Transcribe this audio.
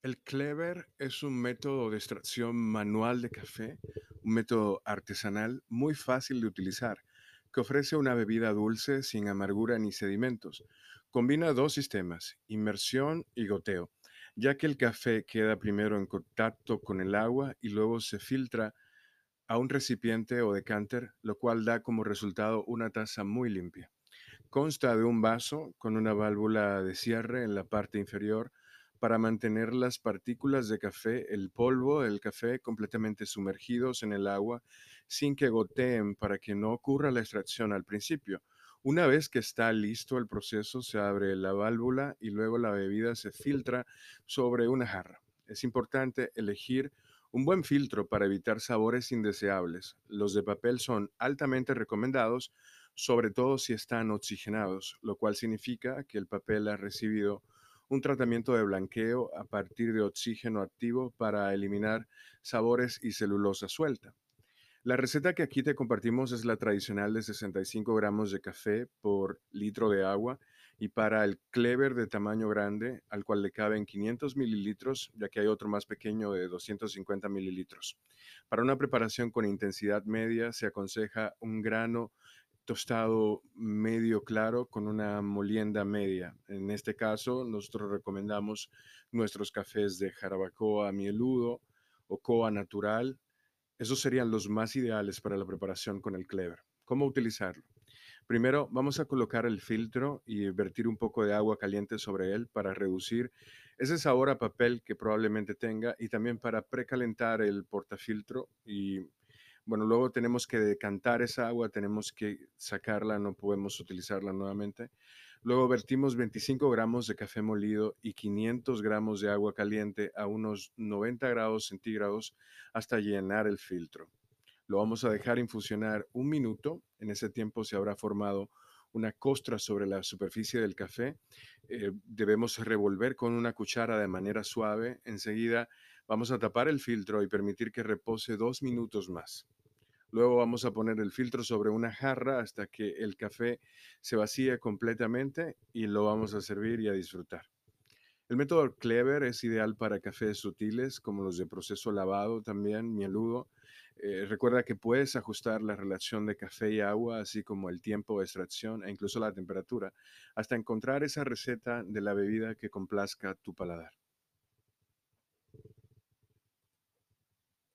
El Clever es un método de extracción manual de café, un método artesanal muy fácil de utilizar, que ofrece una bebida dulce sin amargura ni sedimentos. Combina dos sistemas, inmersión y goteo, ya que el café queda primero en contacto con el agua y luego se filtra a un recipiente o decanter, lo cual da como resultado una taza muy limpia. Consta de un vaso con una válvula de cierre en la parte inferior para mantener las partículas de café, el polvo del café completamente sumergidos en el agua sin que goteen para que no ocurra la extracción al principio. Una vez que está listo el proceso, se abre la válvula y luego la bebida se filtra sobre una jarra. Es importante elegir un buen filtro para evitar sabores indeseables. Los de papel son altamente recomendados sobre todo si están oxigenados, lo cual significa que el papel ha recibido un tratamiento de blanqueo a partir de oxígeno activo para eliminar sabores y celulosa suelta. La receta que aquí te compartimos es la tradicional de 65 gramos de café por litro de agua y para el clever de tamaño grande, al cual le caben 500 mililitros, ya que hay otro más pequeño de 250 mililitros. Para una preparación con intensidad media se aconseja un grano tostado medio claro con una molienda media. En este caso, nosotros recomendamos nuestros cafés de jarabacoa mieludo o coa natural. Esos serían los más ideales para la preparación con el clever. ¿Cómo utilizarlo? Primero, vamos a colocar el filtro y vertir un poco de agua caliente sobre él para reducir ese sabor a papel que probablemente tenga y también para precalentar el portafiltro y bueno, luego tenemos que decantar esa agua, tenemos que sacarla, no podemos utilizarla nuevamente. Luego vertimos 25 gramos de café molido y 500 gramos de agua caliente a unos 90 grados centígrados hasta llenar el filtro. Lo vamos a dejar infusionar un minuto. En ese tiempo se habrá formado una costra sobre la superficie del café. Eh, debemos revolver con una cuchara de manera suave. Enseguida vamos a tapar el filtro y permitir que repose dos minutos más. Luego vamos a poner el filtro sobre una jarra hasta que el café se vacíe completamente y lo vamos a servir y a disfrutar. El método Clever es ideal para cafés sutiles como los de proceso lavado también, mieludo. Eh, recuerda que puedes ajustar la relación de café y agua, así como el tiempo de extracción e incluso la temperatura, hasta encontrar esa receta de la bebida que complazca tu paladar.